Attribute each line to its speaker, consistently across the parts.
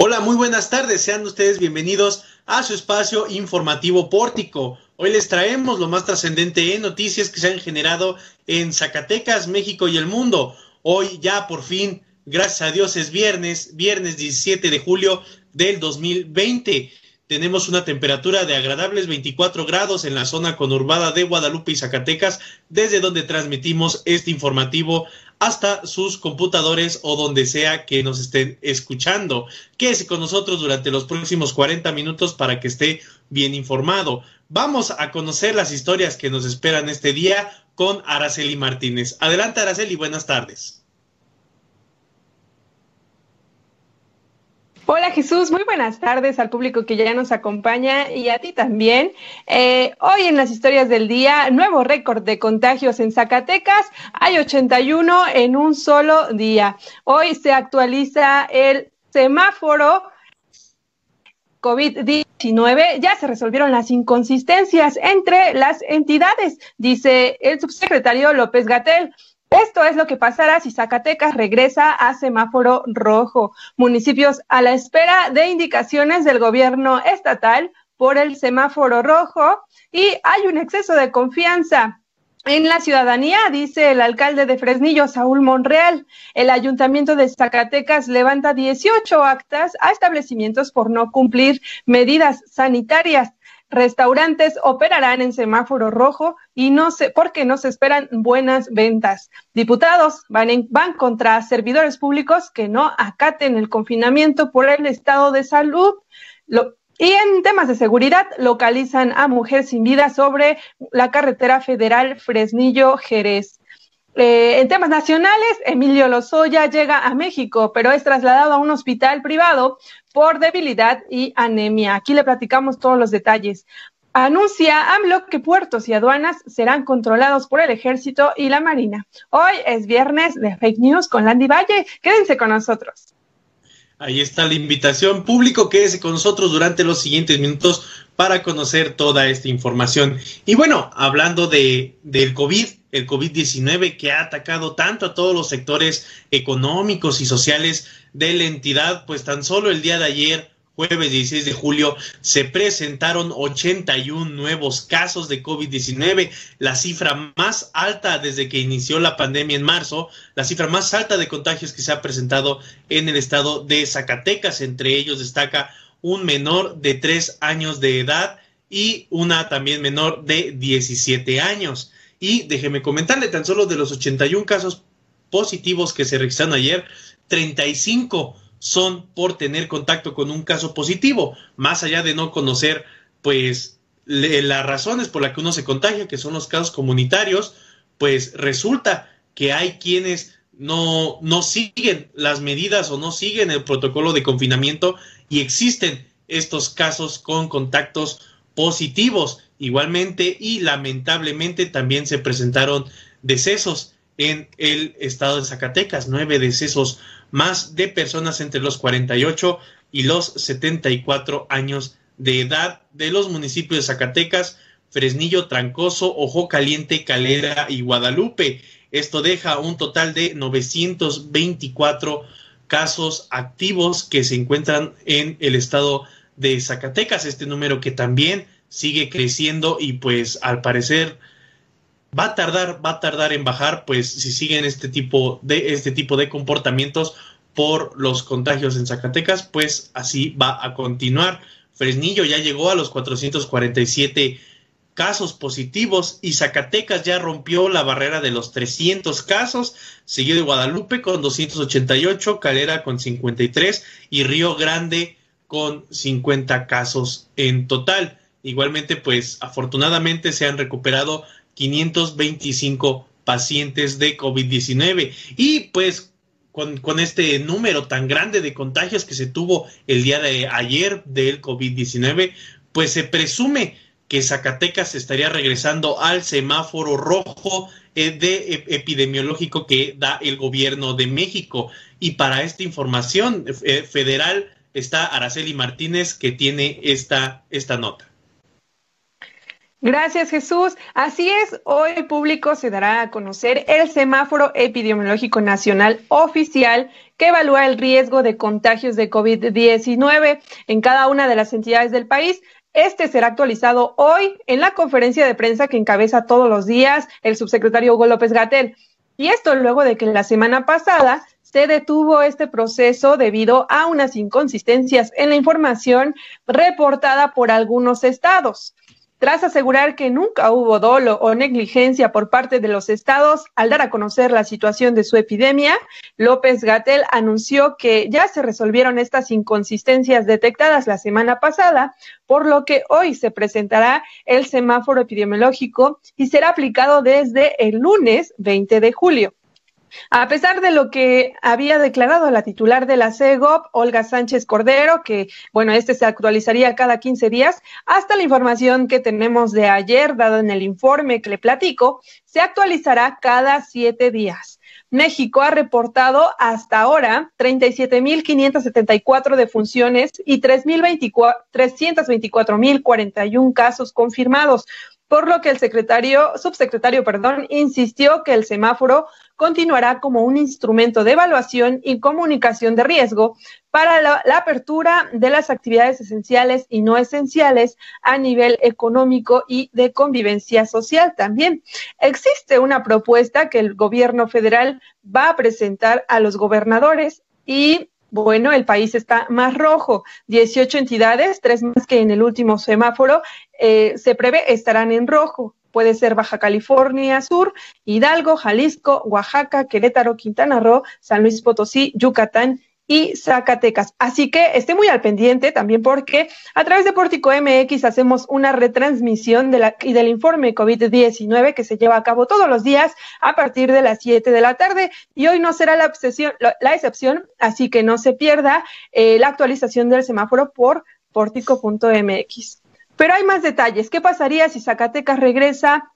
Speaker 1: Hola, muy buenas tardes. Sean ustedes bienvenidos a su espacio informativo Pórtico. Hoy les traemos lo más trascendente en noticias que se han generado en Zacatecas, México y el mundo. Hoy ya por fin, gracias a Dios, es viernes, viernes 17 de julio del 2020. Tenemos una temperatura de agradables 24 grados en la zona conurbada de Guadalupe y Zacatecas, desde donde transmitimos este informativo hasta sus computadores o donde sea que nos estén escuchando. Quédese con nosotros durante los próximos 40 minutos para que esté bien informado. Vamos a conocer las historias que nos esperan este día con Araceli Martínez. Adelante, Araceli, buenas tardes.
Speaker 2: Hola Jesús, muy buenas tardes al público que ya nos acompaña y a ti también. Eh, hoy en las historias del día, nuevo récord de contagios en Zacatecas, hay 81 en un solo día. Hoy se actualiza el semáforo COVID-19, ya se resolvieron las inconsistencias entre las entidades, dice el subsecretario López Gatel. Esto es lo que pasará si Zacatecas regresa a semáforo rojo. Municipios a la espera de indicaciones del gobierno estatal por el semáforo rojo y hay un exceso de confianza en la ciudadanía, dice el alcalde de Fresnillo, Saúl Monreal. El ayuntamiento de Zacatecas levanta 18 actas a establecimientos por no cumplir medidas sanitarias. Restaurantes operarán en semáforo rojo y no se, porque no se esperan buenas ventas. Diputados van, van contra servidores públicos que no acaten el confinamiento por el estado de salud. y en temas de seguridad, localizan a mujer sin vida sobre la carretera federal Fresnillo-Jerez. Eh, en temas nacionales, Emilio Lozoya llega a México, pero es trasladado a un hospital privado por debilidad y anemia. Aquí le platicamos todos los detalles. Anuncia AMLO que puertos y aduanas serán controlados por el ejército y la marina. Hoy es viernes de fake news con Landy Valle. Quédense con nosotros.
Speaker 1: Ahí está la invitación. Público, quédese con nosotros durante los siguientes minutos para conocer toda esta información. Y bueno, hablando de, del COVID, el COVID-19 que ha atacado tanto a todos los sectores económicos y sociales de la entidad, pues tan solo el día de ayer, jueves 16 de julio, se presentaron 81 nuevos casos de COVID-19, la cifra más alta desde que inició la pandemia en marzo, la cifra más alta de contagios que se ha presentado en el estado de Zacatecas. Entre ellos destaca un menor de 3 años de edad y una también menor de 17 años. Y déjeme comentarle, tan solo de los 81 casos positivos que se registraron ayer, 35 son por tener contacto con un caso positivo, más allá de no conocer, pues, las razones por las que uno se contagia, que son los casos comunitarios, pues resulta que hay quienes no, no siguen las medidas o no siguen el protocolo de confinamiento y existen estos casos con contactos positivos igualmente y lamentablemente también se presentaron decesos en el estado de Zacatecas, nueve decesos más de personas entre los 48 y los 74 años de edad de los municipios de Zacatecas, Fresnillo, Trancoso, Ojo Caliente, Calera y Guadalupe. Esto deja un total de 924 casos activos que se encuentran en el estado de Zacatecas. Este número que también sigue creciendo y pues al parecer va a tardar, va a tardar en bajar, pues si siguen este tipo de este tipo de comportamientos por los contagios en Zacatecas, pues así va a continuar. Fresnillo ya llegó a los 447 casos positivos y Zacatecas ya rompió la barrera de los 300 casos, seguido de Guadalupe con 288, Calera con 53 y Río Grande con 50 casos en total. Igualmente, pues afortunadamente se han recuperado 525 pacientes de COVID-19 y pues con, con, este número tan grande de contagios que se tuvo el día de ayer del COVID-19, pues se presume que Zacatecas estaría regresando al semáforo rojo eh, de epidemiológico que da el gobierno de México. Y para esta información eh, federal está Araceli Martínez que tiene esta, esta nota.
Speaker 2: Gracias, Jesús. Así es, hoy público se dará a conocer el semáforo epidemiológico nacional oficial que evalúa el riesgo de contagios de COVID-19 en cada una de las entidades del país. Este será actualizado hoy en la conferencia de prensa que encabeza todos los días el subsecretario Hugo López Gatel. Y esto luego de que la semana pasada se detuvo este proceso debido a unas inconsistencias en la información reportada por algunos estados. Tras asegurar que nunca hubo dolo o negligencia por parte de los estados al dar a conocer la situación de su epidemia, López Gatel anunció que ya se resolvieron estas inconsistencias detectadas la semana pasada, por lo que hoy se presentará el semáforo epidemiológico y será aplicado desde el lunes 20 de julio. A pesar de lo que había declarado la titular de la CEGOP, Olga Sánchez Cordero, que, bueno, este se actualizaría cada 15 días, hasta la información que tenemos de ayer, dada en el informe que le platico, se actualizará cada siete días. México ha reportado hasta ahora 37.574 defunciones y 324.041 casos confirmados, por lo que el secretario, subsecretario, perdón, insistió que el semáforo continuará como un instrumento de evaluación y comunicación de riesgo para la, apertura de las actividades esenciales y no esenciales a nivel económico y de convivencia social también. Existe una propuesta que el gobierno federal va a presentar a los gobernadores y bueno, el país está más rojo. 18 entidades, tres más que en el último semáforo, eh, se prevé estarán en rojo. Puede ser Baja California Sur, Hidalgo, Jalisco, Oaxaca, Querétaro, Quintana Roo, San Luis Potosí, Yucatán y Zacatecas. Así que esté muy al pendiente también porque a través de Pórtico MX hacemos una retransmisión de la, y del informe COVID-19 que se lleva a cabo todos los días a partir de las 7 de la tarde y hoy no será la, excepción, así que no se pierda eh, la actualización del semáforo por pórtico.mx. Pero hay más detalles. ¿Qué pasaría si Zacatecas regresa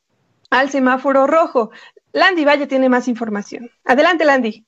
Speaker 2: al semáforo rojo? Landy Valle tiene más información. Adelante, Landy.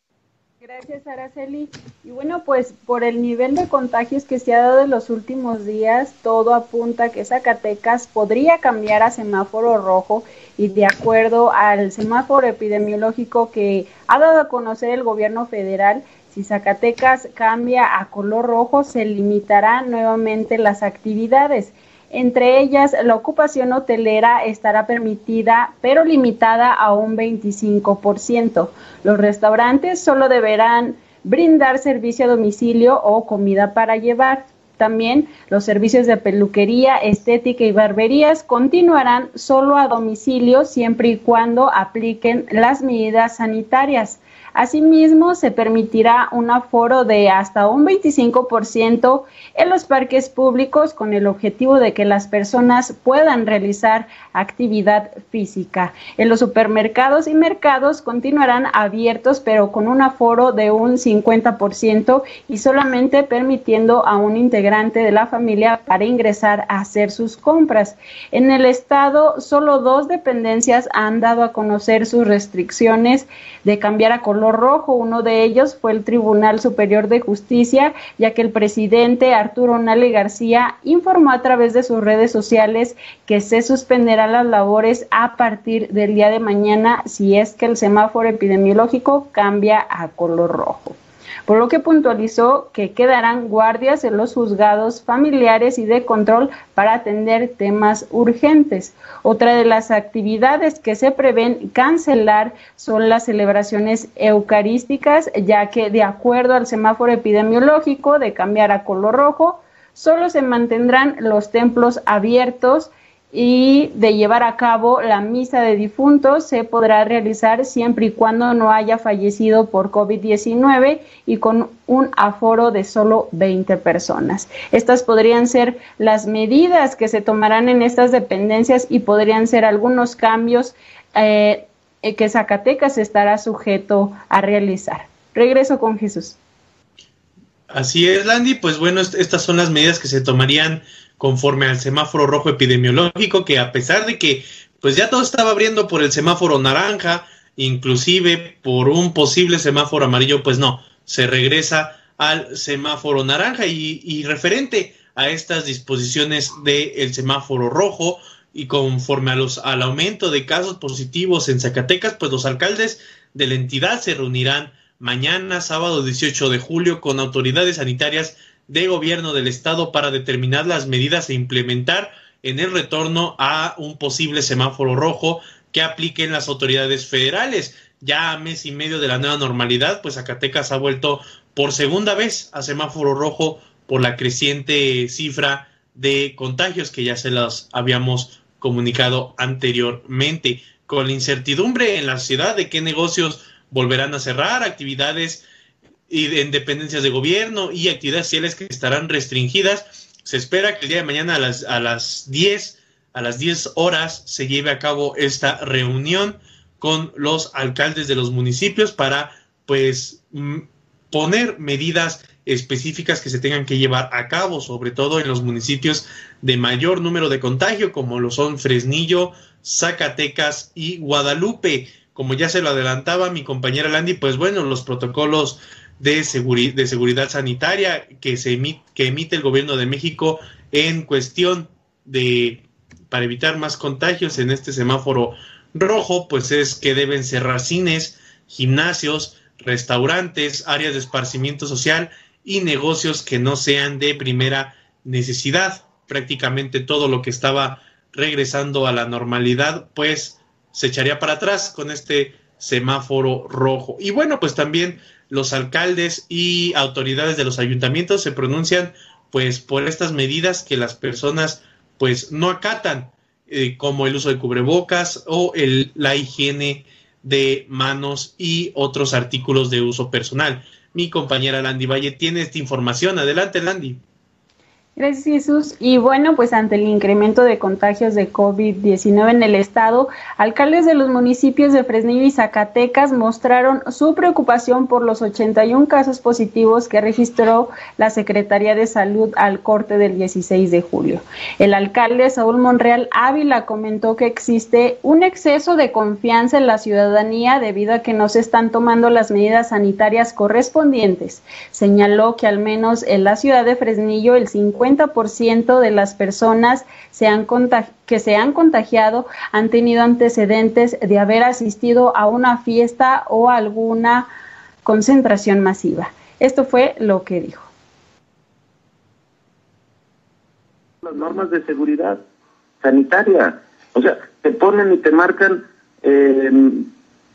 Speaker 3: Gracias, Araceli. Y bueno, pues por el nivel de contagios que se ha dado en los últimos días, todo apunta que Zacatecas podría cambiar a semáforo rojo y de acuerdo al semáforo epidemiológico que ha dado a conocer el gobierno federal, si Zacatecas cambia a color rojo, se limitarán nuevamente las actividades. Entre ellas, la ocupación hotelera estará permitida, pero limitada a un 25%. Los restaurantes solo deberán brindar servicio a domicilio o comida para llevar. También los servicios de peluquería, estética y barberías continuarán solo a domicilio siempre y cuando apliquen las medidas sanitarias. Asimismo, se permitirá un aforo de hasta un 25% en los parques públicos con el objetivo de que las personas puedan realizar actividad física. En los supermercados y mercados continuarán abiertos, pero con un aforo de un 50% y solamente permitiendo a un integrante de la familia para ingresar a hacer sus compras. En el estado, solo dos dependencias han dado a conocer sus restricciones de cambiar a color rojo. Uno de ellos fue el Tribunal Superior de Justicia, ya que el presidente Arturo Nale García informó a través de sus redes sociales que se suspenderán las labores a partir del día de mañana si es que el semáforo epidemiológico cambia a color rojo por lo que puntualizó que quedarán guardias en los juzgados familiares y de control para atender temas urgentes. Otra de las actividades que se prevén cancelar son las celebraciones eucarísticas, ya que de acuerdo al semáforo epidemiológico de cambiar a color rojo, solo se mantendrán los templos abiertos y de llevar a cabo la misa de difuntos se podrá realizar siempre y cuando no haya fallecido por COVID-19 y con un aforo de solo 20 personas. Estas podrían ser las medidas que se tomarán en estas dependencias y podrían ser algunos cambios eh, que Zacatecas estará sujeto a realizar. Regreso con Jesús.
Speaker 1: Así es, Landy. Pues bueno, estas son las medidas que se tomarían conforme al semáforo rojo epidemiológico, que a pesar de que pues ya todo estaba abriendo por el semáforo naranja, inclusive por un posible semáforo amarillo, pues no, se regresa al semáforo naranja. Y, referente a estas disposiciones del semáforo rojo y conforme a los, al aumento de casos positivos en Zacatecas, pues los alcaldes de la entidad se reunirán mañana, sábado 18 de julio, con autoridades sanitarias de gobierno del estado para determinar las medidas a implementar en el retorno a un posible semáforo rojo que apliquen las autoridades federales. Ya a mes y medio de la nueva normalidad, pues Zacatecas ha vuelto por segunda vez a semáforo rojo por la creciente cifra de contagios que ya se las habíamos comunicado anteriormente. Con la incertidumbre en la ciudad de qué negocios volverán a cerrar, actividades y en dependencias de gobierno y actividades sociales que estarán restringidas. Se espera que el día de mañana a las, a las 10, a las 10 horas, se lleve a cabo esta reunión con los alcaldes de los municipios para, pues, poner medidas específicas que se tengan que llevar a cabo, sobre todo en los municipios de mayor número de contagio, como lo son Fresnillo, Zacatecas y Guadalupe. Como ya se lo adelantaba mi compañera Landy, pues bueno, los protocolos de, de seguridad sanitaria que, se emite, que emite el gobierno de México en cuestión de para evitar más contagios en este semáforo rojo, pues es que deben cerrar cines, gimnasios, restaurantes, áreas de esparcimiento social y negocios que no sean de primera necesidad. Prácticamente todo lo que estaba regresando a la normalidad, pues se echaría para atrás con este semáforo rojo. Y bueno, pues también los alcaldes y autoridades de los ayuntamientos se pronuncian pues por estas medidas que las personas pues no acatan eh, como el uso de cubrebocas o el, la higiene de manos y otros artículos de uso personal. Mi compañera Landy Valle tiene esta información. Adelante, Landy.
Speaker 3: Gracias, Jesús. Y bueno, pues ante el incremento de contagios de COVID-19 en el estado, alcaldes de los municipios de Fresnillo y Zacatecas mostraron su preocupación por los 81 casos positivos que registró la Secretaría de Salud al corte del 16 de julio. El alcalde Saúl Monreal Ávila comentó que existe un exceso de confianza en la ciudadanía debido a que no se están tomando las medidas sanitarias correspondientes. Señaló que al menos en la ciudad de Fresnillo el 50 50% de las personas que se han contagiado han tenido antecedentes de haber asistido a una fiesta o alguna concentración masiva. Esto fue lo que dijo.
Speaker 4: Las normas de seguridad sanitaria, o sea, te ponen y te marcan eh,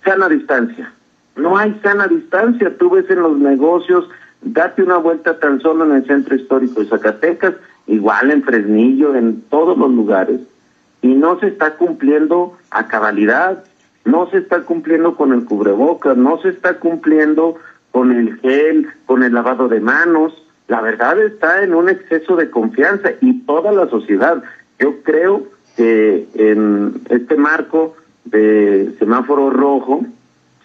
Speaker 4: sana distancia. No hay sana distancia, tú ves en los negocios date una vuelta tan solo en el centro histórico de Zacatecas, igual en Fresnillo, en todos los lugares, y no se está cumpliendo a cabalidad, no se está cumpliendo con el cubrebocas, no se está cumpliendo con el gel, con el lavado de manos. La verdad está en un exceso de confianza y toda la sociedad. Yo creo que en este marco de semáforo rojo,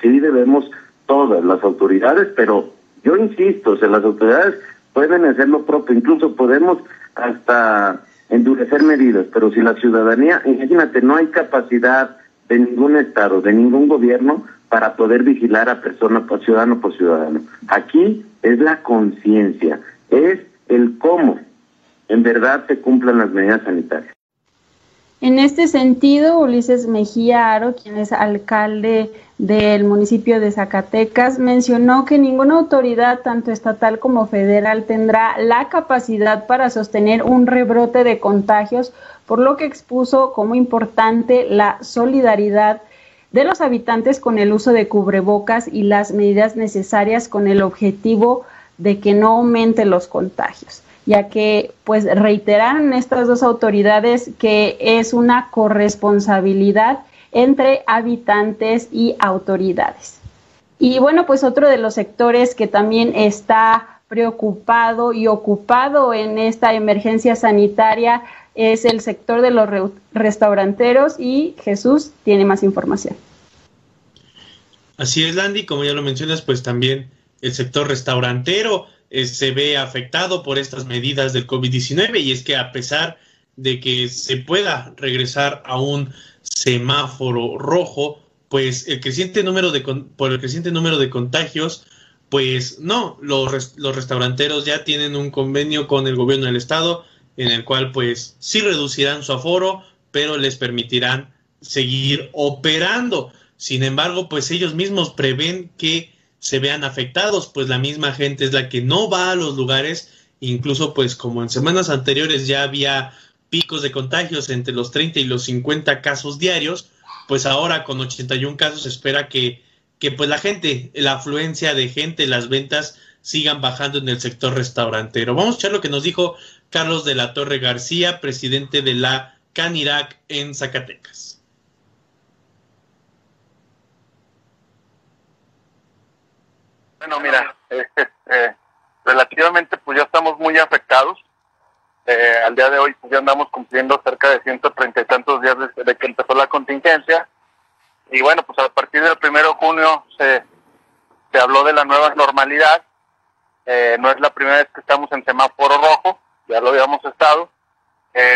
Speaker 4: sí debemos todas las autoridades, pero yo insisto, o las autoridades pueden hacer lo propio, incluso podemos hasta endurecer medidas, pero si la ciudadanía, imagínate, no hay capacidad de ningún Estado, de ningún gobierno, para poder vigilar a persona por ciudadano por ciudadano. Aquí es la conciencia, es el cómo en verdad se cumplan las medidas sanitarias.
Speaker 3: En este sentido, Ulises Mejía Aro, quien es alcalde del municipio de Zacatecas, mencionó que ninguna autoridad, tanto estatal como federal, tendrá la capacidad para sostener un rebrote de contagios, por lo que expuso como importante la solidaridad de los habitantes con el uso de cubrebocas y las medidas necesarias con el objetivo de que no aumenten los contagios ya que pues reiteraron estas dos autoridades que es una corresponsabilidad entre habitantes y autoridades. Y bueno, pues otro de los sectores que también está preocupado y ocupado en esta emergencia sanitaria es el sector de los restauranteros y Jesús tiene más información.
Speaker 1: Así es, Landy, como ya lo mencionas, pues también el sector restaurantero eh, se ve afectado por estas medidas del COVID-19 y es que a pesar de que se pueda regresar a un semáforo rojo, pues el creciente número de por el creciente número de contagios, pues no, los, los restauranteros ya tienen un convenio con el gobierno del estado en el cual pues sí reducirán su aforo, pero les permitirán seguir operando. Sin embargo, pues ellos mismos prevén que se vean afectados, pues la misma gente es la que no va a los lugares, incluso pues como en semanas anteriores ya había picos de contagios entre los 30 y los 50 casos diarios, pues ahora con 81 casos se espera que, que pues la gente, la afluencia de gente, las ventas sigan bajando en el sector restaurantero. Vamos a echar lo que nos dijo Carlos de la Torre García, presidente de la Canirac en Zacatecas.
Speaker 5: Bueno, mira, eh, relativamente pues ya estamos muy afectados. Eh, al día de hoy pues ya andamos cumpliendo cerca de 130 y tantos días desde que empezó la contingencia. Y bueno, pues a partir del primero de junio se, se habló de la nueva normalidad. Eh, no es la primera vez que estamos en semáforo rojo, ya lo habíamos estado.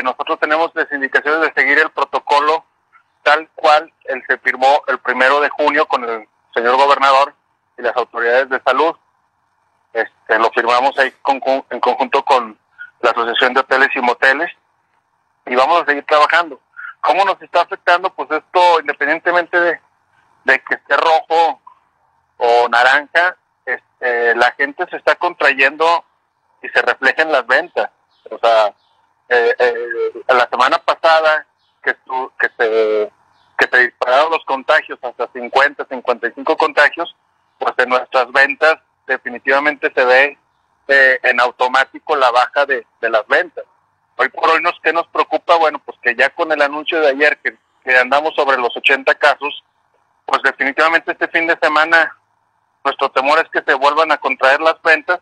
Speaker 5: nosotros tenemos las indicaciones de seguir el protocolo tal cual él se firmó el primero de junio con el señor gobernador y las autoridades de salud. Este, lo firmamos ahí en conjunto con la Asociación de Hoteles y Moteles y vamos a seguir trabajando. ¿Cómo nos está afectando? Pues esto, independientemente de, que esté rojo o naranja, este, la gente se está contrayendo y se refleja en las ventas. O sea, eh, eh, la semana pasada que, que, se, que se dispararon los contagios hasta 50, 55 contagios, pues en nuestras ventas definitivamente se ve eh, en automático la baja de, las ventas. Hoy por hoy, nos, ¿qué nos preocupa? Bueno, pues que ya con el anuncio de ayer que, andamos sobre los 80 casos, pues definitivamente este fin de semana nuestro temor es que se vuelvan a contraer las ventas,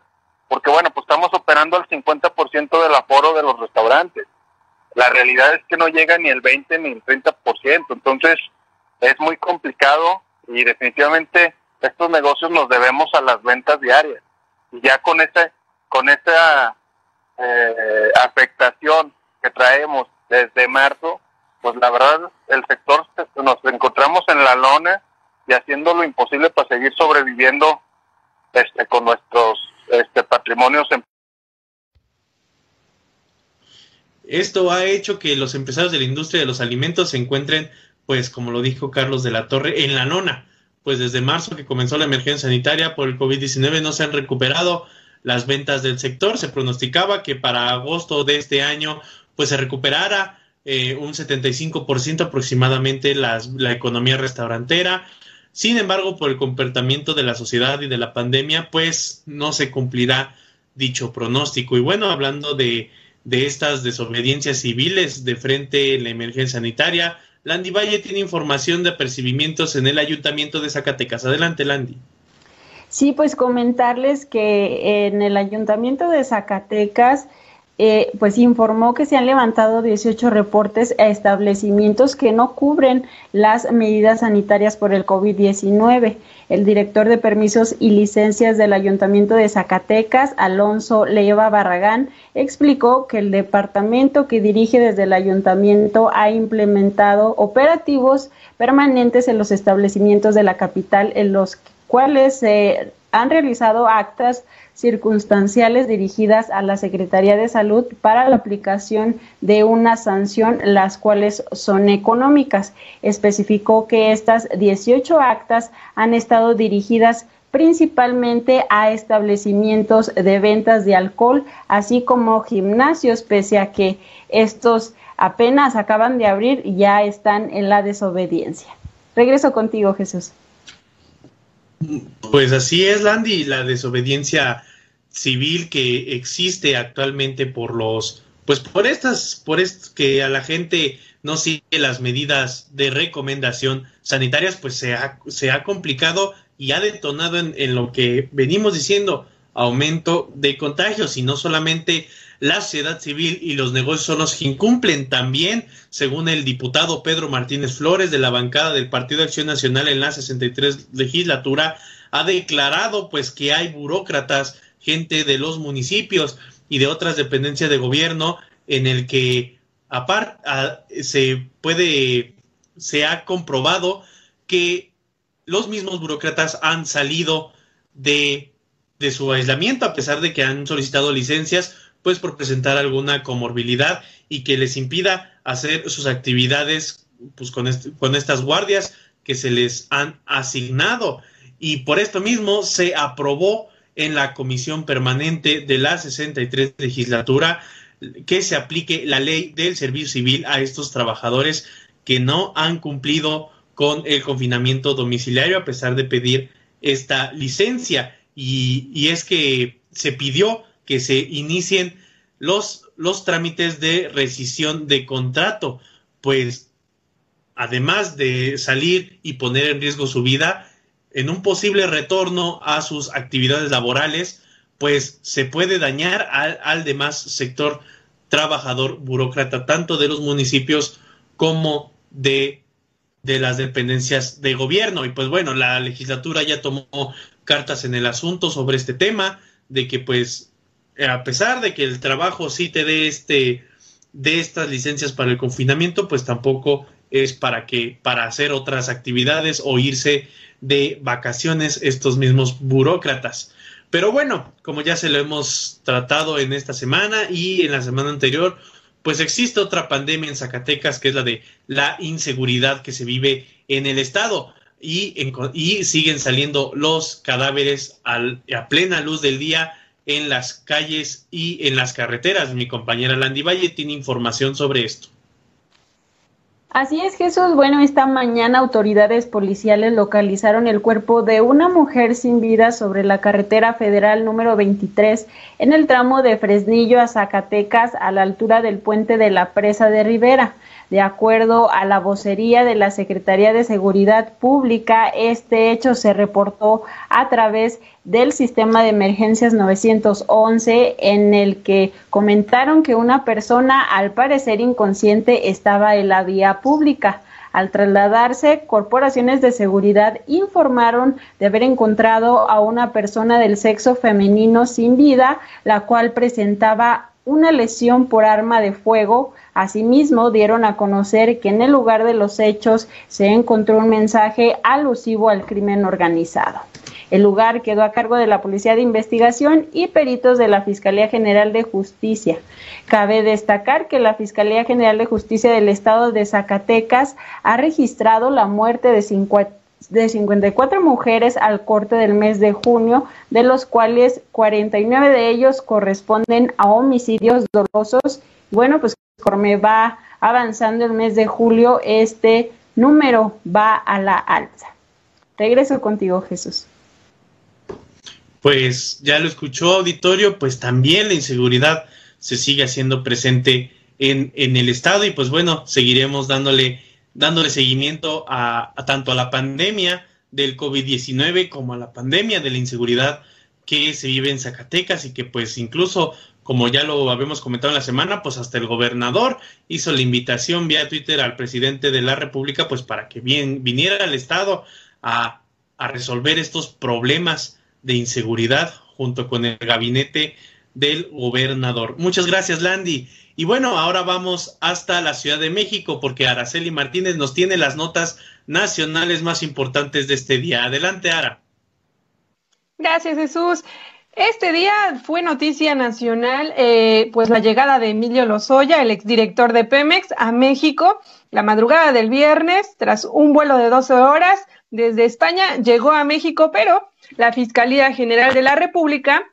Speaker 5: porque bueno, pues estamos operando al 50% del aforo de los restaurantes. La realidad es que no llega ni el 20 ni el 30%, entonces es muy complicado y definitivamente estos negocios nos debemos a las ventas diarias. Y ya con ese, con esa eh, afectación que traemos desde marzo, pues la verdad el sector nos encontramos en la lona y haciendo lo imposible para seguir sobreviviendo este, con nuestros este, patrimonios.
Speaker 1: Esto ha hecho que los empresarios de la industria de los alimentos se encuentren, pues como lo dijo Carlos de la Torre, en la nona pues desde marzo que comenzó la emergencia sanitaria por el COVID-19 no se han recuperado las ventas del sector. Se pronosticaba que para agosto de este año pues se recuperara eh, un 75% aproximadamente las, la economía restaurantera. Sin embargo, por el comportamiento de la sociedad y de la pandemia, pues no se cumplirá dicho pronóstico. Y bueno, hablando de, de estas desobediencias civiles de frente a la emergencia sanitaria, Landy Valle tiene información de apercibimientos en el Ayuntamiento de Zacatecas. Adelante, Landy.
Speaker 3: Sí, pues comentarles que en el Ayuntamiento de Zacatecas eh, pues informó que se han levantado 18 reportes a establecimientos que no cubren las medidas sanitarias por el COVID-19. El director de permisos y licencias del Ayuntamiento de Zacatecas, Alonso Leiva Barragán, explicó que el departamento que dirige desde el ayuntamiento ha implementado operativos permanentes en los establecimientos de la capital en los cuales se han realizado actas circunstanciales dirigidas a la Secretaría de Salud para la aplicación de una sanción, las cuales son económicas. Especificó que estas 18 actas han estado dirigidas principalmente a establecimientos de ventas de alcohol, así como gimnasios, pese a que estos apenas acaban de abrir y ya están en la desobediencia. Regreso contigo, Jesús.
Speaker 1: Pues así es, Landy, la desobediencia civil que existe actualmente por los, pues por estas, por esto que a la gente no sigue las medidas de recomendación sanitarias, pues se ha, se ha complicado y ha detonado en, en lo que venimos diciendo, aumento de contagios y no solamente la sociedad civil y los negocios son los que incumplen también, según el diputado Pedro Martínez Flores de la bancada del Partido Acción Nacional en la 63 legislatura, ha declarado pues que hay burócratas, gente de los municipios y de otras dependencias de gobierno en el que aparte se puede se ha comprobado que los mismos burócratas han salido de, de su aislamiento a pesar de que han solicitado licencias pues por presentar alguna comorbilidad y que les impida hacer sus actividades pues con, con estas guardias que se les han asignado. Y por esto mismo se aprobó en la comisión permanente de la 63 legislatura que se aplique la ley del servicio civil a estos trabajadores que no han cumplido con el confinamiento domiciliario a pesar de pedir esta licencia. Y, y es que se pidió que se inicien los, los trámites de rescisión de contrato, pues además de salir y poner en riesgo su vida, en un posible retorno a sus actividades laborales, pues se puede dañar al, al demás sector trabajador burócrata, tanto de los municipios como de, de las dependencias de gobierno. Y pues bueno, la legislatura ya tomó cartas en el asunto sobre este tema, de que pues a pesar de que el trabajo sí te dé este de estas licencias para el confinamiento, pues tampoco es para que para hacer otras actividades o irse de vacaciones estos mismos burócratas. Pero bueno, como ya se lo hemos tratado en esta semana y en la semana anterior, pues existe otra pandemia en Zacatecas que es la de la inseguridad que se vive en el estado y, y siguen saliendo los cadáveres al, a plena luz del día en las calles y en las carreteras. Mi compañera Landy Valle tiene información sobre esto.
Speaker 3: Así es, Jesús. Bueno, esta mañana autoridades policiales localizaron el cuerpo de una mujer sin vida sobre la carretera federal número 23 en el tramo de Fresnillo a Zacatecas a la altura del puente de la presa de Rivera. De acuerdo a la vocería de la Secretaría de Seguridad Pública, este hecho se reportó a través del sistema de emergencias 911 en el que comentaron que una persona al parecer inconsciente estaba en la vía pública. Al trasladarse, corporaciones de seguridad informaron de haber encontrado a una persona del sexo femenino sin vida, la cual presentaba una lesión por arma de fuego. Asimismo, dieron a conocer que en el lugar de los hechos se encontró un mensaje alusivo al crimen organizado. El lugar quedó a cargo de la Policía de Investigación y peritos de la Fiscalía General de Justicia. Cabe destacar que la Fiscalía General de Justicia del Estado de Zacatecas ha registrado la muerte de, de 54 mujeres al corte del mes de junio, de los cuales 49 de ellos corresponden a homicidios dolosos. Bueno, pues conforme va avanzando el mes de julio, este número va a la alza. Regreso contigo, Jesús
Speaker 1: pues ya lo escuchó auditorio, pues también la inseguridad se sigue haciendo presente en, en el Estado y pues bueno, seguiremos dándole, dándole seguimiento a, tanto a la pandemia del COVID-19 como a la pandemia de la inseguridad que se vive en Zacatecas y que pues incluso como ya lo habíamos comentado en la semana, pues hasta el gobernador hizo la invitación vía Twitter al presidente de la República, pues para que bien, viniera al Estado a, a resolver estos problemas de inseguridad junto con el gabinete del gobernador. Muchas gracias, Landy. Y bueno, ahora vamos hasta la Ciudad de México porque Araceli Martínez nos tiene las notas nacionales más importantes de este día. Adelante, Ara.
Speaker 2: Gracias, Jesús. Este día fue noticia nacional, eh, pues la llegada de Emilio Lozoya, el exdirector de Pemex, a México. La madrugada del viernes, tras un vuelo de 12 horas desde España, llegó a México, pero la Fiscalía General de la República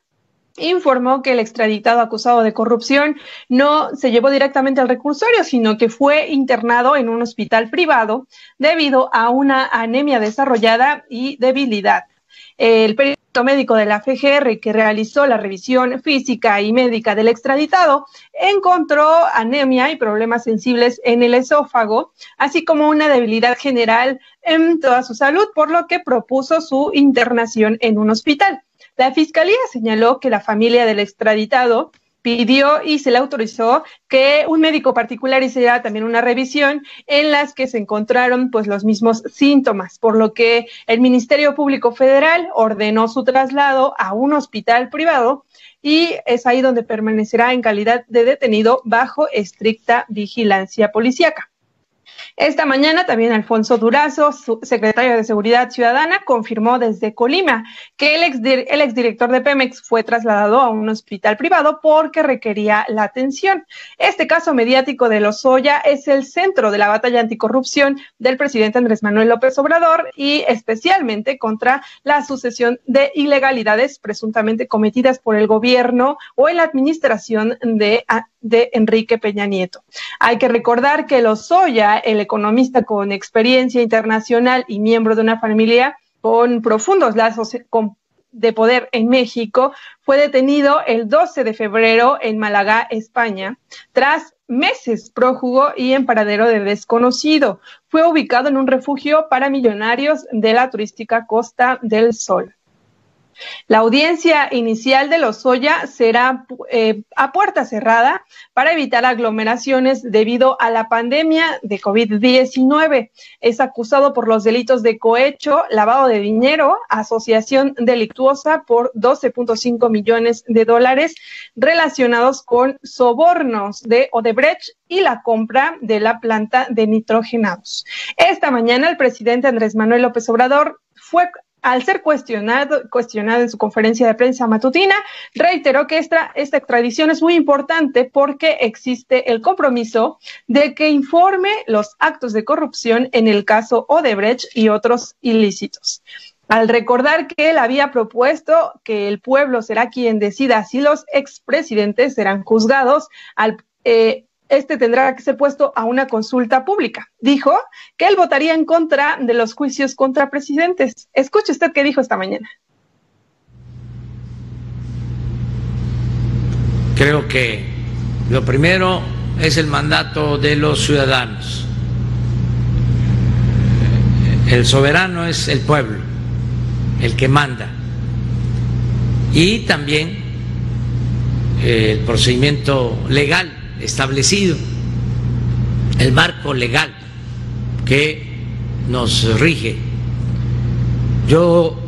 Speaker 2: informó que el extraditado acusado de corrupción no se llevó directamente al recursorio, sino que fue internado en un hospital privado debido a una anemia desarrollada y debilidad. El médico de la FGR que realizó la revisión física y médica del extraditado encontró anemia y problemas sensibles en el esófago, así como una debilidad general en toda su salud, por lo que propuso su internación en un hospital. La fiscalía señaló que la familia del extraditado pidió y se le autorizó que un médico particular hiciera también una revisión en las que se encontraron pues los mismos síntomas, por lo que el Ministerio Público Federal ordenó su traslado a un hospital privado y es ahí donde permanecerá en calidad de detenido bajo estricta vigilancia policíaca. Esta mañana también Alfonso Durazo, su secretario de Seguridad Ciudadana, confirmó desde Colima que el, ex, el exdirector de Pemex fue trasladado a un hospital privado porque requería la atención. Este caso mediático de Lozoya es el centro de la batalla anticorrupción del presidente Andrés Manuel López Obrador y especialmente contra la sucesión de ilegalidades presuntamente cometidas por el gobierno o la administración de de Enrique Peña Nieto. Hay que recordar que Lozoya, el economista con experiencia internacional y miembro de una familia con profundos lazos de poder en México, fue detenido el 12 de febrero en Málaga, España, tras meses prófugo y en paradero de desconocido. Fue ubicado en un refugio para millonarios de la turística Costa del Sol. La audiencia inicial de Lozoya será eh, a puerta cerrada para evitar aglomeraciones debido a la pandemia de COVID-19. Es acusado por los delitos de cohecho, lavado de dinero, asociación delictuosa por 12.5 millones de dólares relacionados con sobornos de Odebrecht y la compra de la planta de nitrogenados. Esta mañana el presidente Andrés Manuel López Obrador fue al ser cuestionado, cuestionado en su conferencia de prensa matutina, reiteró que esta, extradición es muy importante porque existe el compromiso de que informe los actos de corrupción en el caso Odebrecht y otros ilícitos. Al recordar que él había propuesto que el pueblo será quien decida si los expresidentes serán juzgados al eh, este tendrá que ser puesto a una consulta pública. Dijo que él votaría en contra de los juicios contra presidentes. Escuche usted qué dijo esta mañana.
Speaker 6: Creo que lo primero es el mandato de los ciudadanos. El soberano es el pueblo, el que manda. Y también el procedimiento legal establecido, el marco legal que nos rige. Yo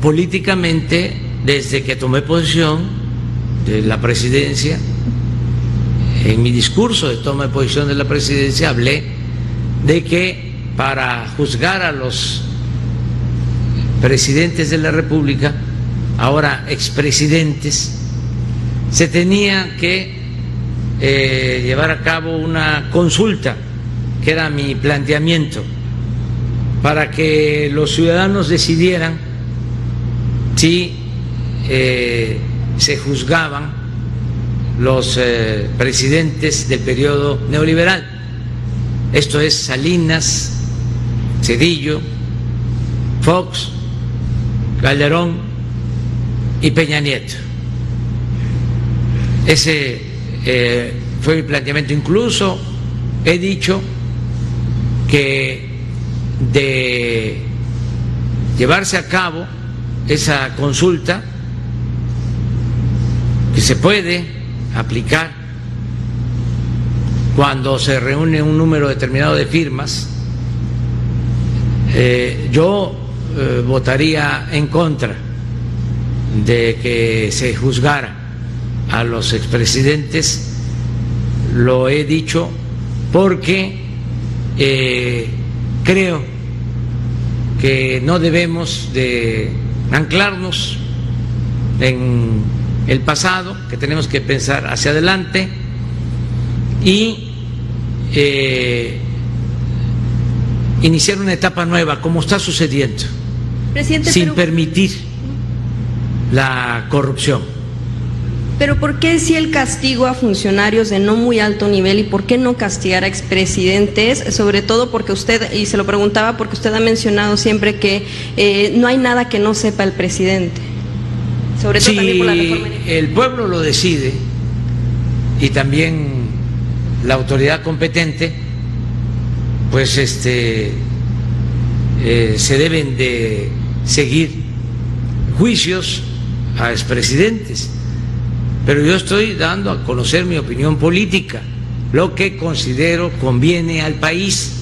Speaker 6: políticamente, desde que tomé posición de la presidencia, en mi discurso de toma de posición de la presidencia hablé de que para juzgar a los presidentes de la República, ahora expresidentes, se tenía que eh, llevar a cabo una consulta, que era mi planteamiento, para que los ciudadanos decidieran si eh, se juzgaban los eh, presidentes del periodo neoliberal. Esto es Salinas, Cedillo, Fox, Calderón y Peña Nieto. Ese eh, fue mi planteamiento. Incluso he dicho que de llevarse a cabo esa consulta, que se puede aplicar cuando se reúne un número determinado de firmas. Eh, yo eh, votaría en contra de que se juzgara a los expresidentes, lo he dicho porque eh, creo que no debemos de anclarnos en el pasado, que tenemos que pensar hacia adelante y eh, iniciar una etapa nueva, como está sucediendo, sin permitir la corrupción.
Speaker 7: Pero ¿por qué si el castigo a funcionarios de no muy alto nivel y por qué no castigar a expresidentes? Sobre todo porque usted, y se lo preguntaba porque usted ha mencionado siempre que eh, no hay nada que no sepa el presidente.
Speaker 6: Sobre todo también por la reforma. El pueblo lo decide y también la autoridad competente, pues este eh, se deben de seguir juicios a expresidentes pero yo estoy dando a conocer mi opinión política, lo que considero conviene al país.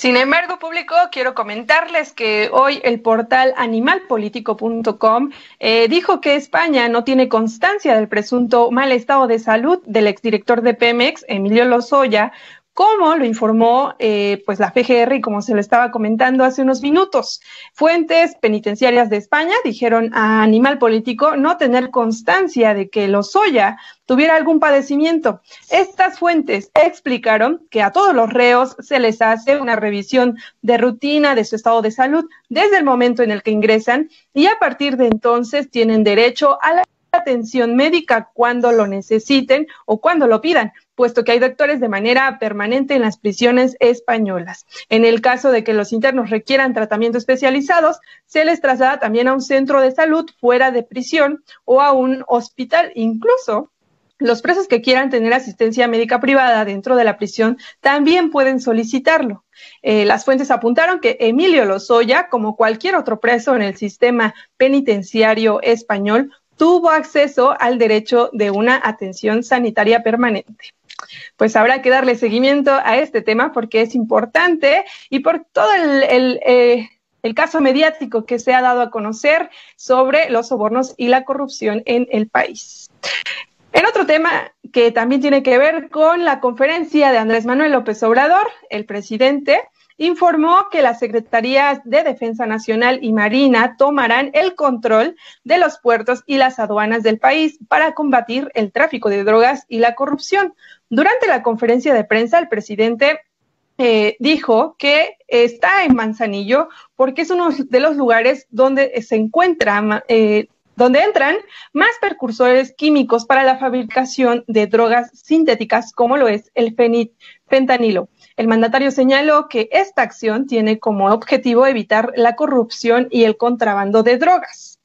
Speaker 2: Sin embargo, público, quiero comentarles que hoy el portal animalpolitico.com eh, dijo que España no tiene constancia del presunto mal estado de salud del exdirector de Pemex, Emilio Lozoya, como lo informó eh, pues la PGR como se lo estaba comentando hace unos minutos. Fuentes penitenciarias de España dijeron a Animal Político no tener constancia de que Lozoya tuviera algún padecimiento. Estas fuentes explicaron que a todos los reos se les hace una revisión de rutina de su estado de salud desde el momento en el que ingresan y a partir de entonces tienen derecho a la atención médica cuando lo necesiten o cuando lo pidan, puesto que hay doctores de manera permanente en las prisiones españolas. En el caso de que los internos requieran tratamiento especializados, se les traslada también a un centro de salud fuera de prisión o a un hospital. Incluso los presos que quieran tener asistencia médica privada dentro de la prisión también pueden solicitarlo. Eh, las fuentes apuntaron que Emilio Lozoya, como cualquier otro preso en el sistema penitenciario español, tuvo acceso al derecho de una atención sanitaria permanente. Pues habrá que darle seguimiento a este tema porque es importante y por todo el, eh, el caso mediático que se ha dado a conocer sobre los sobornos y la corrupción en el país. En otro tema que también tiene que ver con la conferencia de Andrés Manuel López Obrador, el presidente informó que las Secretarías de Defensa Nacional y Marina tomarán el control de los puertos y las aduanas del país para combatir el tráfico de drogas y la corrupción. Durante la conferencia de prensa, el presidente eh, dijo que está en Manzanillo porque es uno de los lugares donde se encuentra, eh, donde entran más precursores químicos para la fabricación de drogas sintéticas como lo es el fentanilo. El mandatario señaló que esta acción tiene como objetivo evitar la corrupción y el contrabando de drogas.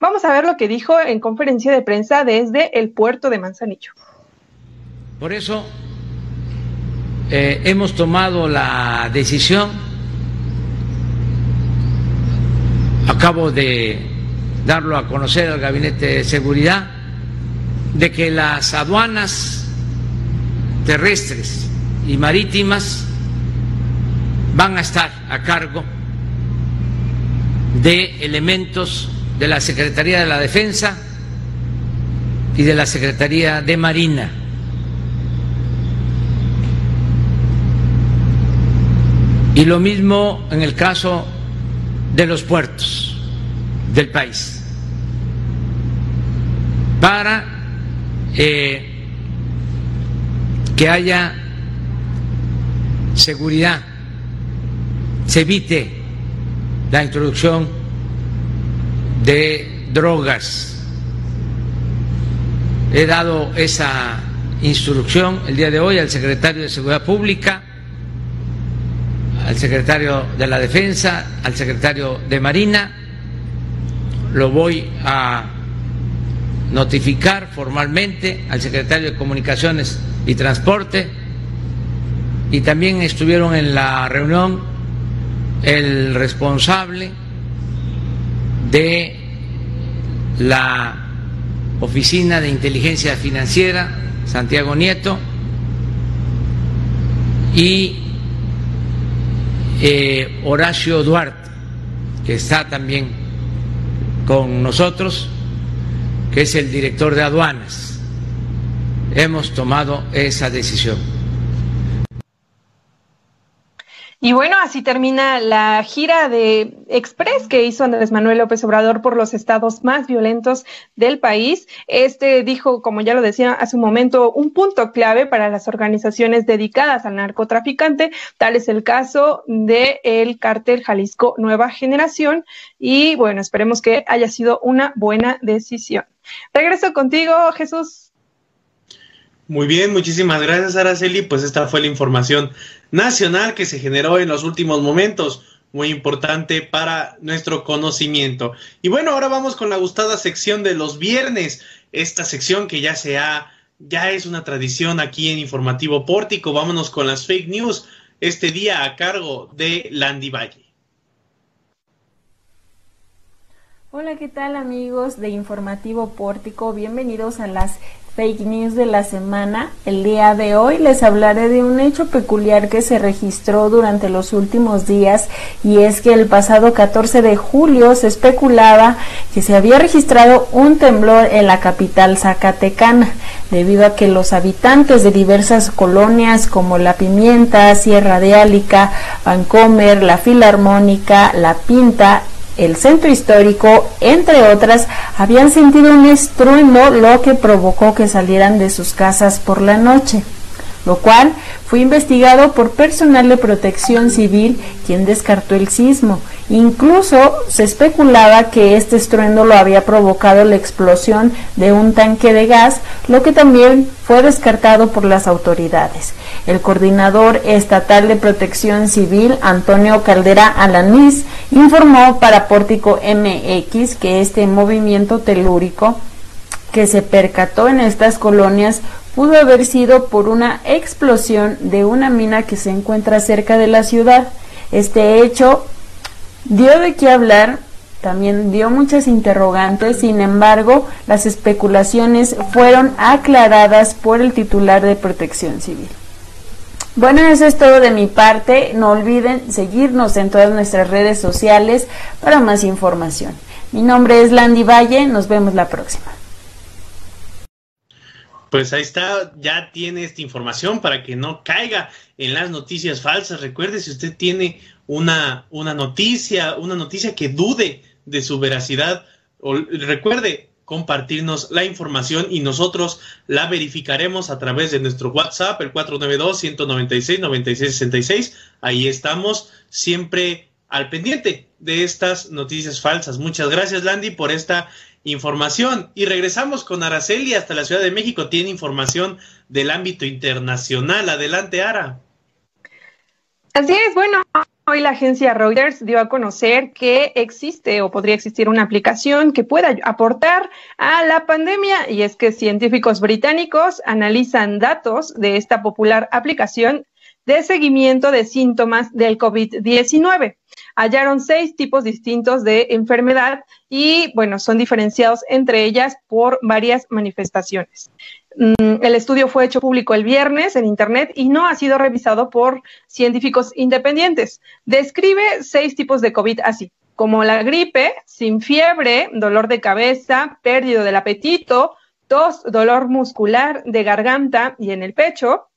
Speaker 2: Vamos a ver lo que dijo en conferencia de prensa desde el puerto de Manzanillo.
Speaker 6: Por eso eh, hemos tomado la decisión, acabo de darlo a conocer al Gabinete de Seguridad, de que las aduanas terrestres y marítimas van a estar a cargo de elementos de la Secretaría de la Defensa y de la Secretaría de Marina. Y lo mismo en el caso de los puertos del país, para eh, que haya seguridad, se evite la introducción de drogas. He dado esa instrucción el día de hoy al secretario de Seguridad Pública, al secretario de la Defensa, al secretario de Marina. Lo voy a notificar formalmente al secretario de Comunicaciones y Transporte y también estuvieron en la reunión el responsable de la Oficina de Inteligencia Financiera, Santiago Nieto, y eh, Horacio Duarte, que está también con nosotros, que es el director de aduanas. Hemos tomado esa decisión.
Speaker 2: Y bueno, así termina la gira de Express que hizo Andrés Manuel López Obrador por los estados más violentos del país. Este dijo, como ya lo decía hace un momento, un punto clave para las organizaciones dedicadas al narcotraficante. Tal es el caso del el cártel Jalisco Nueva Generación. Y bueno, esperemos que haya sido una buena decisión. Regreso contigo, Jesús.
Speaker 1: Muy bien, muchísimas gracias, Araceli. Pues esta fue la información nacional que se generó en los últimos momentos, muy importante para nuestro conocimiento. Y bueno, ahora vamos con la gustada sección de los viernes, esta sección que ya se ha, ya es una tradición aquí en Informativo Pórtico. Vámonos con las fake news, este día a cargo de Landy Valle.
Speaker 3: Hola, ¿qué tal amigos de Informativo Pórtico? Bienvenidos a las fake news de la semana. El día de hoy les hablaré de un hecho peculiar que se registró durante los últimos días y es que el pasado 14 de julio se especulaba que se había registrado un temblor en la capital zacatecana debido a que los habitantes de diversas colonias como La Pimienta, Sierra de Álica, Vancomer, La Filarmónica, La Pinta el centro histórico, entre otras, habían sentido un estruendo, lo que provocó que salieran de sus casas por la noche lo cual fue investigado por personal de protección civil quien descartó el sismo. Incluso se especulaba que este estruendo lo había provocado la explosión de un tanque de gas, lo que también fue descartado por las autoridades. El coordinador estatal de protección civil, Antonio Caldera Alanís, informó para Pórtico MX que este movimiento telúrico que se percató en estas colonias pudo haber sido por una explosión de una mina que se encuentra cerca de la ciudad. Este hecho dio de qué hablar, también dio muchas interrogantes, sin embargo, las especulaciones fueron aclaradas por el titular de Protección Civil. Bueno, eso es todo de mi parte. No olviden seguirnos en todas nuestras redes sociales para más información. Mi nombre es Landy Valle, nos vemos la próxima.
Speaker 1: Pues ahí está, ya tiene esta información para que no caiga en las noticias falsas. Recuerde, si usted tiene una, una noticia, una noticia que dude de su veracidad, recuerde compartirnos la información y nosotros la verificaremos a través de nuestro WhatsApp, el 492-196-9666. Ahí estamos siempre al pendiente de estas noticias falsas. Muchas gracias, Landy, por esta información. Y regresamos con Araceli hasta la Ciudad de México. Tiene información del ámbito internacional. Adelante, Ara.
Speaker 2: Así es, bueno, hoy la agencia Reuters dio a conocer que existe o podría existir una aplicación que pueda aportar a la pandemia y es que científicos británicos analizan datos de esta popular aplicación de seguimiento de síntomas del COVID-19 hallaron seis tipos distintos de enfermedad y, bueno, son diferenciados entre ellas por varias manifestaciones. Mm, el estudio fue hecho público el viernes en Internet y no ha sido revisado por científicos independientes. Describe seis tipos de COVID así, como la gripe, sin fiebre, dolor de cabeza, pérdida del apetito, tos, dolor muscular de garganta y en el pecho,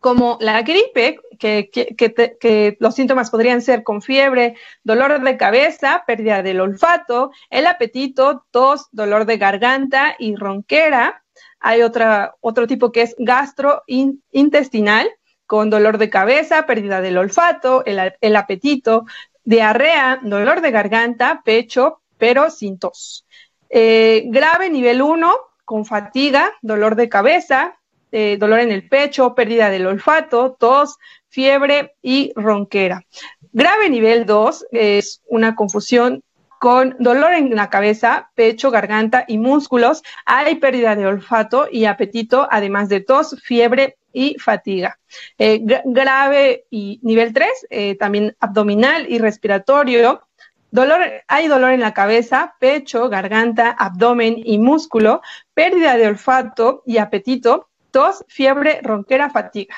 Speaker 2: como la gripe, que, los síntomas podrían ser con fiebre, dolor de cabeza, pérdida del olfato, el apetito, tos, dolor de garganta y ronquera. Hay otro tipo que es gastrointestinal, con dolor de cabeza, pérdida del olfato, el, apetito, diarrea, dolor de garganta, pecho, pero sin tos. Eh, grave nivel 1, con fatiga, dolor de cabeza, eh, dolor en el pecho, pérdida del olfato, tos, fiebre y ronquera. Grave nivel 2 es una confusión con dolor en la cabeza, pecho, garganta y músculos. Hay pérdida de olfato y apetito, además de tos, fiebre y fatiga. Eh, grave y nivel 3, eh, también abdominal y respiratorio, Dolor, hay dolor en la cabeza, pecho, garganta, abdomen y músculo, pérdida de olfato y apetito, tos, fiebre, ronquera, fatiga.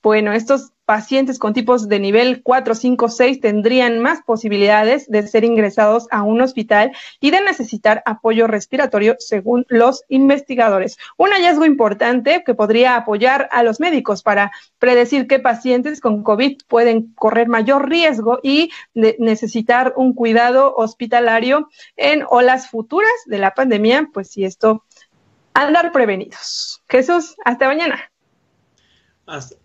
Speaker 2: Bueno, estos pacientes con tipos de nivel 4, 5, 6 tendrían más posibilidades de ser ingresados a un hospital y de necesitar apoyo respiratorio según los investigadores. Un hallazgo importante que podría apoyar a los médicos para predecir qué pacientes con COVID pueden correr mayor riesgo y necesitar un cuidado hospitalario en olas futuras de la pandemia, pues si esto andar prevenidos. Jesús, hasta mañana.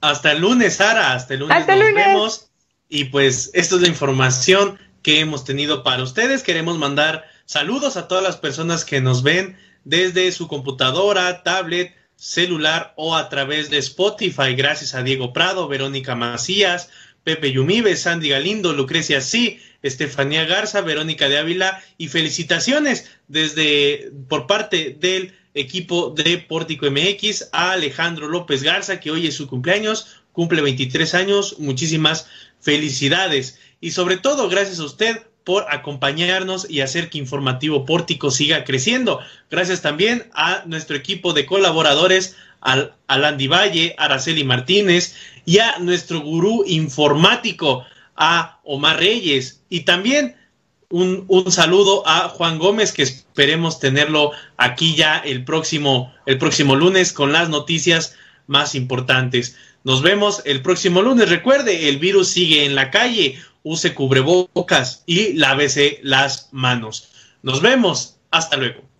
Speaker 1: Hasta, el lunes, Sara, hasta el lunes nos vemos. Y pues esto es la información que hemos tenido para ustedes. Queremos mandar saludos a todas las personas que nos ven desde su computadora, tablet, celular o a través de Spotify. Gracias a Diego Prado, Verónica Macías, Pepe Yumibe, Sandy Galindo, Lucrecia Sí, Estefanía Garza, Verónica de Ávila y felicitaciones desde por parte del equipo de Pórtico MX, a Alejandro López Garza, que hoy es su cumpleaños, cumple 23 años, muchísimas felicidades. Y sobre todo, gracias a usted por acompañarnos y hacer que Informativo Pórtico siga creciendo. Gracias también a nuestro equipo de colaboradores, al, a Landy Valle, Araceli Martínez y a nuestro gurú informático, a Omar Reyes. Y también un, un, saludo a Juan Gómez, que esperemos tenerlo aquí ya el próximo, el próximo lunes con las noticias más importantes. Nos vemos el próximo lunes. Recuerde, el virus sigue en la calle. Use cubrebocas y lávese las manos. Nos vemos. Hasta luego.